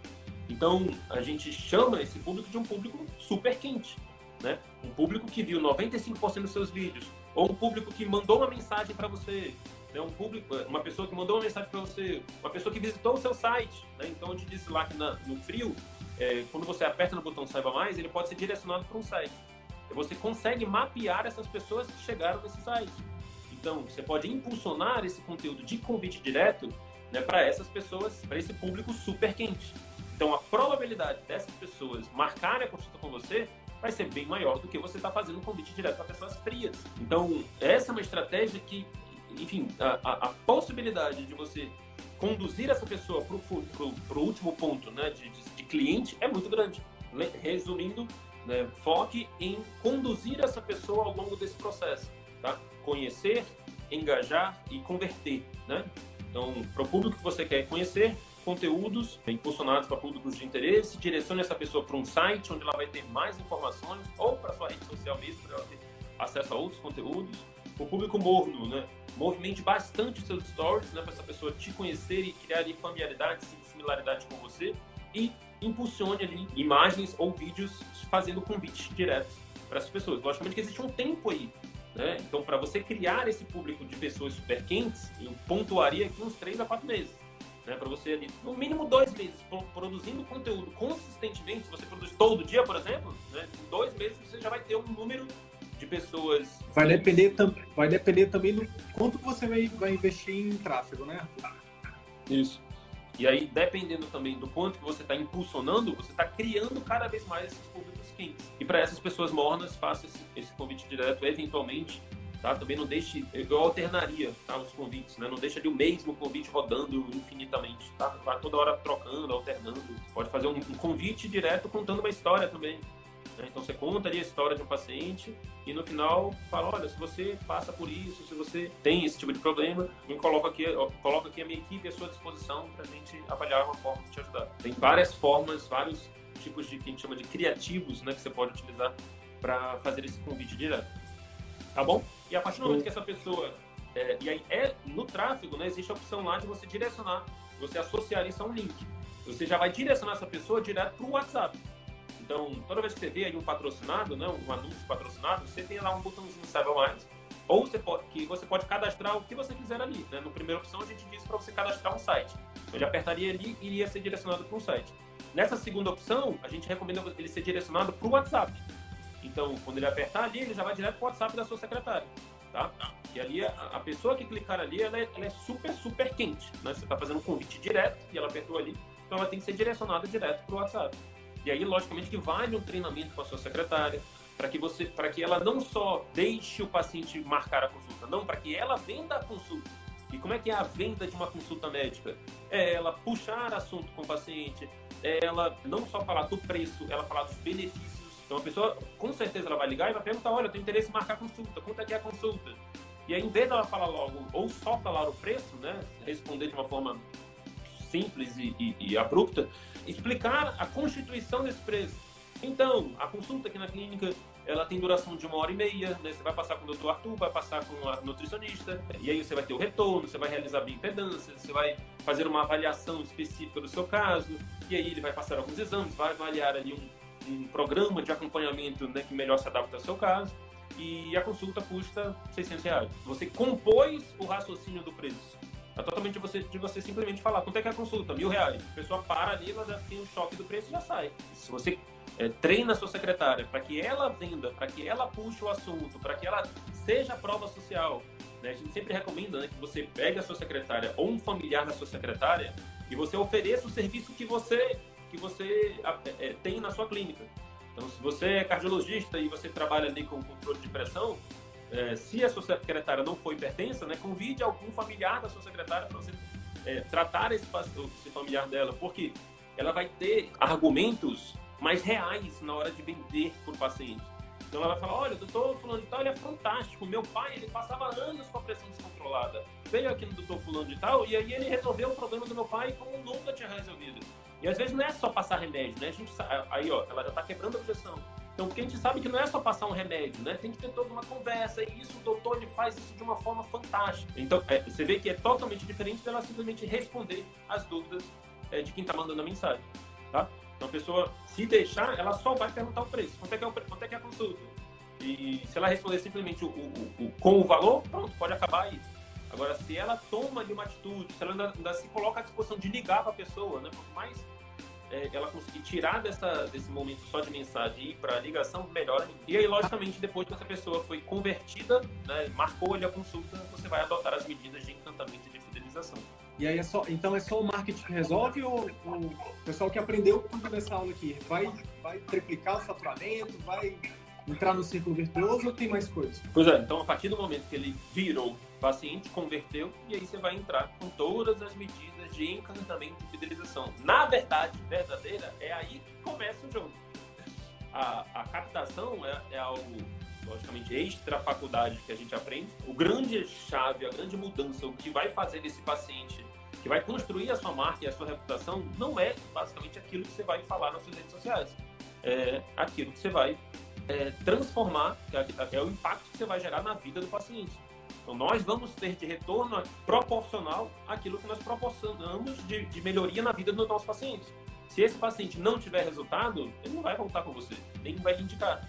Então, a gente chama esse público de um público super quente, né? Um público que viu 95% dos seus vídeos ou um público que mandou uma mensagem para você, né? Um público, uma pessoa que mandou uma mensagem para você, uma pessoa que visitou o seu site, né? Então, eu te disse lá que na, no frio, é, quando você aperta no botão Saiba Mais, ele pode ser direcionado para um site você consegue mapear essas pessoas que chegaram nesse site. Então, você pode impulsionar esse conteúdo de convite direto né, para essas pessoas, para esse público super quente. Então, a probabilidade dessas pessoas marcarem a consulta com você vai ser bem maior do que você está fazendo um convite direto para pessoas frias. Então, essa é uma estratégia que, enfim, a, a, a possibilidade de você conduzir essa pessoa para o último ponto, né, de, de, de cliente é muito grande. Resumindo, né, foque em conduzir essa pessoa ao longo desse processo, tá? Conhecer, engajar e converter, né? Então, para o público que você quer conhecer, conteúdos impulsionados para públicos de interesse, direcione essa pessoa para um site onde ela vai ter mais informações ou para sua rede social mesmo, para ela ter acesso a outros conteúdos. O público morno, né? Movimente bastante seus stories, né, para essa pessoa te conhecer e criar familiaridade, similaridade com você e impulsione ali imagens ou vídeos fazendo convites diretos para essas pessoas. Logicamente que existe um tempo aí né? Então, para você criar esse público de pessoas super quentes, eu pontuaria aqui uns 3 a 4 meses. Né? Para você, ali, no mínimo dois meses, produzindo conteúdo consistentemente, se você produz todo dia, por exemplo, né? em dois meses você já vai ter um número de pessoas. Vai depender, vai depender também do quanto você vai, vai investir em tráfego, né? Isso. E aí, dependendo também do quanto que você está impulsionando, você está criando cada vez mais esses públicos quentes. E para essas pessoas mornas, faça esse, esse, convite direto, eventualmente, tá? Também não deixe, eu alternaria, tá? Os convites, né? Não deixa ali o mesmo convite rodando infinitamente, tá? Vai toda hora trocando, alternando. Pode fazer um, um convite direto contando uma história também. Né? Então você conta ali a história de um paciente e no final fala, olha, se você passa por isso, se você tem esse tipo de problema, me coloca aqui, coloca aqui a minha equipe à sua disposição para a gente avaliar uma forma de te ajudar. Tem várias formas, vários tipos de que a gente chama de criativos, né, que você pode utilizar para fazer esse convite direto. Tá bom? E a partir do momento que essa pessoa é, e aí é no tráfego, né, existe a opção lá de você direcionar, você associar isso a um link. Você já vai direcionar essa pessoa direto para o WhatsApp. Então, toda vez que você vê aí um patrocinado, né, um anúncio patrocinado, você tem lá um botãozinho Saiba Mais, ou você pode, que você pode cadastrar o que você quiser ali. Né? No primeira opção, a gente disse para você cadastrar um site. Ele apertaria ali e iria ser direcionado para um site. Nessa segunda opção, a gente recomenda ele ser direcionado para o WhatsApp. Então, quando ele apertar ali, ele já vai direto para o WhatsApp da sua secretária. Tá? E ali, a, a pessoa que clicar ali, ela é, ela é super, super quente. Né? Você está fazendo um convite direto e ela apertou ali, então ela tem que ser direcionada direto para o WhatsApp. E aí, logicamente, que vale um treinamento com a sua secretária, para que você, para que ela não só deixe o paciente marcar a consulta, não, para que ela venda a consulta. E como é que é a venda de uma consulta médica? É ela puxar assunto com o paciente, é ela não só falar do preço, ela falar dos benefícios. Então a pessoa, com certeza, ela vai ligar e vai perguntar: olha, eu tenho interesse em marcar consulta, quanto é que é a consulta? E aí, em vez dela falar logo, ou só falar o preço, né, responder de uma forma simples e, e, e abrupta, explicar a constituição desse preço. Então, a consulta aqui na clínica, ela tem duração de uma hora e meia, né? Você vai passar com o doutor Arthur, vai passar com a nutricionista, e aí você vai ter o retorno, você vai realizar bioimpedância, você vai fazer uma avaliação específica do seu caso, e aí ele vai passar alguns exames, vai avaliar ali um, um programa de acompanhamento né, que melhor se adapta ao seu caso, e a consulta custa 600 reais. Você compôs o raciocínio do preço. É totalmente de você, de você simplesmente falar quanto é que é a consulta, mil reais. A pessoa para ali, ela tem um choque do preço e já sai. Se você é, treina a sua secretária para que ela venda, para que ela puxe o assunto, para que ela seja prova social, né? a gente sempre recomenda né, que você pegue a sua secretária ou um familiar da sua secretária e você ofereça o serviço que você, que você é, tem na sua clínica. Então, se você é cardiologista e você trabalha ali com controle de pressão, é, se a sua secretária não for hipertensa, né, convide algum familiar da sua secretária para você é, tratar esse, esse familiar dela, porque ela vai ter argumentos mais reais na hora de vender para o paciente. Então ela vai falar, olha, o doutor fulano de tal, ele é fantástico. Meu pai, ele passava anos com a pressão descontrolada. Veio aqui no doutor fulano de tal e aí ele resolveu o problema do meu pai como nunca tinha resolvido. E às vezes não é só passar remédio, né? A gente aí, ó, ela já está quebrando a objeção. Então, porque a gente sabe que não é só passar um remédio, né? Tem que ter toda uma conversa. E isso, o doutor, ele faz isso de uma forma fantástica. Então, é, você vê que é totalmente diferente dela simplesmente responder as dúvidas é, de quem está mandando a mensagem, tá? Então, a pessoa, se deixar, ela só vai perguntar o preço. Quanto é que é, o, quanto é, que é a consulta? E se ela responder simplesmente o, o, o, com o valor, pronto, pode acabar aí. Agora, se ela toma ali uma atitude, se ela ainda, ainda se coloca à disposição de ligar para a pessoa, né? Por mais é, ela conseguir tirar dessa, desse momento só de mensagem e ir para ligação, melhor. E aí, logicamente, depois que essa pessoa foi convertida, né, marcou ali a consulta, você vai adotar as medidas de encantamento e de fidelização. E aí é só, então é só o marketing que resolve ou o pessoal que aprendeu tudo nessa aula aqui vai, vai triplicar o faturamento, vai entrar no círculo virtuoso ou tem mais coisas? Pois é, então a partir do momento que ele virou paciente, converteu, e aí você vai entrar com todas as medidas de encantamento e fidelização. Na verdade verdadeira, é aí que começa o jogo. A, a captação é, é algo, logicamente, extra faculdade que a gente aprende. O grande chave, a grande mudança, o que vai fazer desse paciente que vai construir a sua marca e a sua reputação não é basicamente aquilo que você vai falar nas suas redes sociais. É aquilo que você vai é, transformar, é, é, o impacto que você vai gerar na vida do paciente. Então, nós vamos ter de retorno proporcional àquilo que nós proporcionamos de, de melhoria na vida dos nossos pacientes. Se esse paciente não tiver resultado, ele não vai voltar com você, nem vai lhe indicar.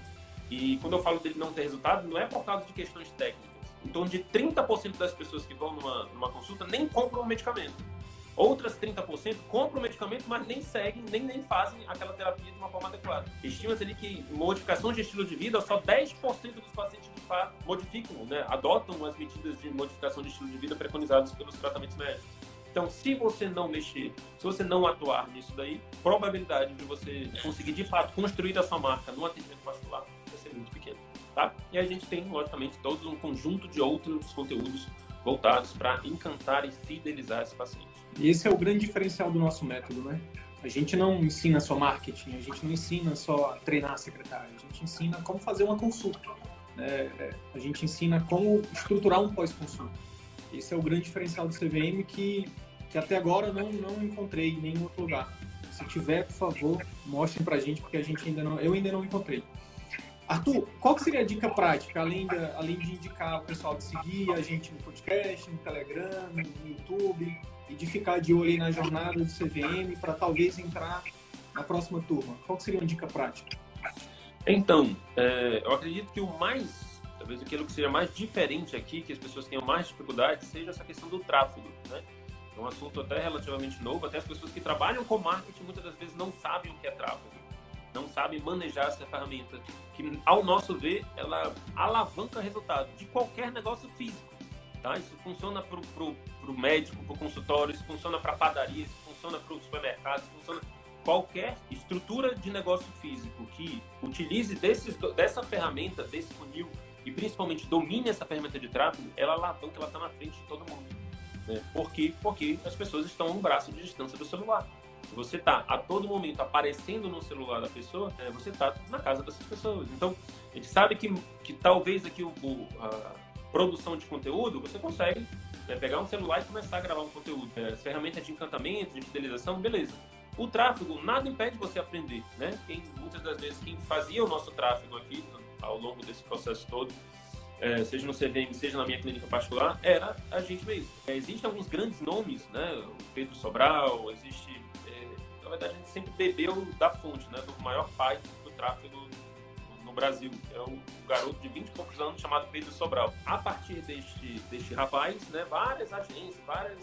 E quando eu falo dele não ter resultado, não é por causa de questões técnicas em torno de 30% das pessoas que vão numa, numa consulta nem compram o medicamento. Outras 30% compram o medicamento, mas nem seguem, nem, nem fazem aquela terapia de uma forma adequada. Estima-se ali que modificação de estilo de vida, só 10% dos pacientes modificam, né, adotam as medidas de modificação de estilo de vida preconizadas pelos tratamentos médicos. Então, se você não mexer, se você não atuar nisso daí, probabilidade de você conseguir de fato construir a sua marca no atendimento particular vai ser muito pequena tá? E a gente tem, logicamente, todo um conjunto de outros conteúdos voltados para encantar e fidelizar esse paciente. E esse é o grande diferencial do nosso método, né? A gente não ensina só marketing, a gente não ensina só treinar a secretária, a gente ensina como fazer uma consulta. Né? A gente ensina como estruturar um pós-consulta. Esse é o grande diferencial do CVM que, que até agora não, não encontrei em nenhum outro lugar. Se tiver, por favor, mostrem pra gente, porque a gente ainda não, eu ainda não encontrei. Arthur, qual seria a dica prática, além, da, além de indicar o pessoal de seguir a gente no podcast, no Telegram, no YouTube, e de ficar de olho na jornada do CVM para talvez entrar na próxima turma? Qual seria uma dica prática? Então, é, eu acredito que o mais, talvez aquilo que seja mais diferente aqui, que as pessoas tenham mais dificuldade, seja essa questão do tráfego, né? É um assunto até relativamente novo, até as pessoas que trabalham com marketing muitas das vezes não sabem o que é tráfego não sabe manejar essa ferramenta, que ao nosso ver, ela alavanca resultado de qualquer negócio físico. Tá? Isso funciona para o médico, para o consultório, isso funciona para padaria, isso funciona para o supermercado, isso funciona qualquer estrutura de negócio físico que utilize desses, dessa ferramenta, desse funil e principalmente domine essa ferramenta de tráfego, ela alavanca, ela está na frente de todo mundo. Né? Por quê? Porque as pessoas estão a um braço de distância do celular. Se você está a todo momento aparecendo no celular da pessoa, é, você está na casa dessas pessoas. Então, a gente sabe que, que talvez aqui o, a produção de conteúdo, você consegue né, pegar um celular e começar a gravar um conteúdo. É, as ferramentas de encantamento, de fidelização, beleza. O tráfego, nada impede você aprender, né? Quem, muitas das vezes, quem fazia o nosso tráfego aqui ao longo desse processo todo, é, seja no CVM, seja na minha clínica particular, era a gente mesmo. É, existem alguns grandes nomes, né? O Pedro Sobral, existe na verdade, a gente sempre bebeu da fonte, né, do maior pai do tráfego no Brasil, é um garoto de 20 e poucos anos chamado Pedro Sobral. A partir deste, deste rapaz, né, várias agências, várias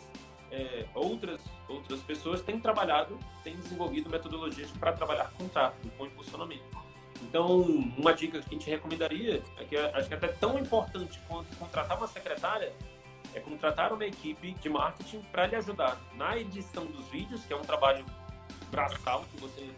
é, outras, outras pessoas têm trabalhado, têm desenvolvido metodologias para trabalhar com tráfego, com impulsionamento. Então, uma dica que a gente recomendaria é que acho que é até tão importante quanto contratar uma secretária é contratar uma equipe de marketing para lhe ajudar na edição dos vídeos, que é um trabalho braçal que você.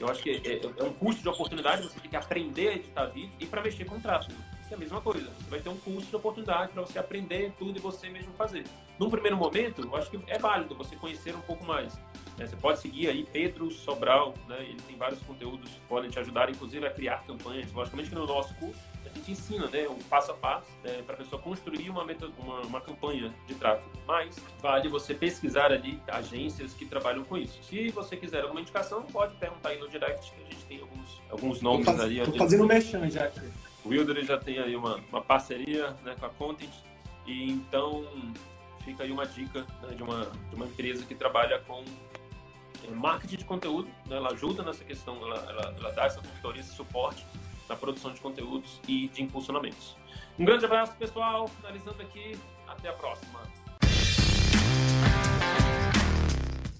Eu acho que é, é, um custo de oportunidade, você tem que aprender a editar vídeo e para mexer com tráfego. É a mesma coisa. Você vai ter um custo de oportunidade para você aprender tudo e você mesmo fazer. Num primeiro momento, eu acho que é válido você conhecer um pouco mais. Né? Você pode seguir aí Pedro Sobral, né? ele tem vários conteúdos que podem te ajudar, inclusive, a criar campanhas. Logicamente que no nosso curso a gente ensina né, o passo a passo né, para a pessoa construir uma, uma, uma, campanha de tráfego. Mas vale você pesquisar ali agências que trabalham com isso. Se você quiser alguma indicação, pode perguntar aí no direct que a gente tem alguns, alguns nomes faz, ali. Estou fazendo mexão já aqui. O Wilder já tem aí uma, uma parceria né, com a Content e então fica aí uma dica né, de, uma, de uma empresa que trabalha com é, marketing de conteúdo, né, ela ajuda nessa questão, ela, ela, ela dá essa consultoria, esse suporte na produção de conteúdos e de impulsionamentos. Um grande abraço, pessoal. Finalizando aqui, até a próxima.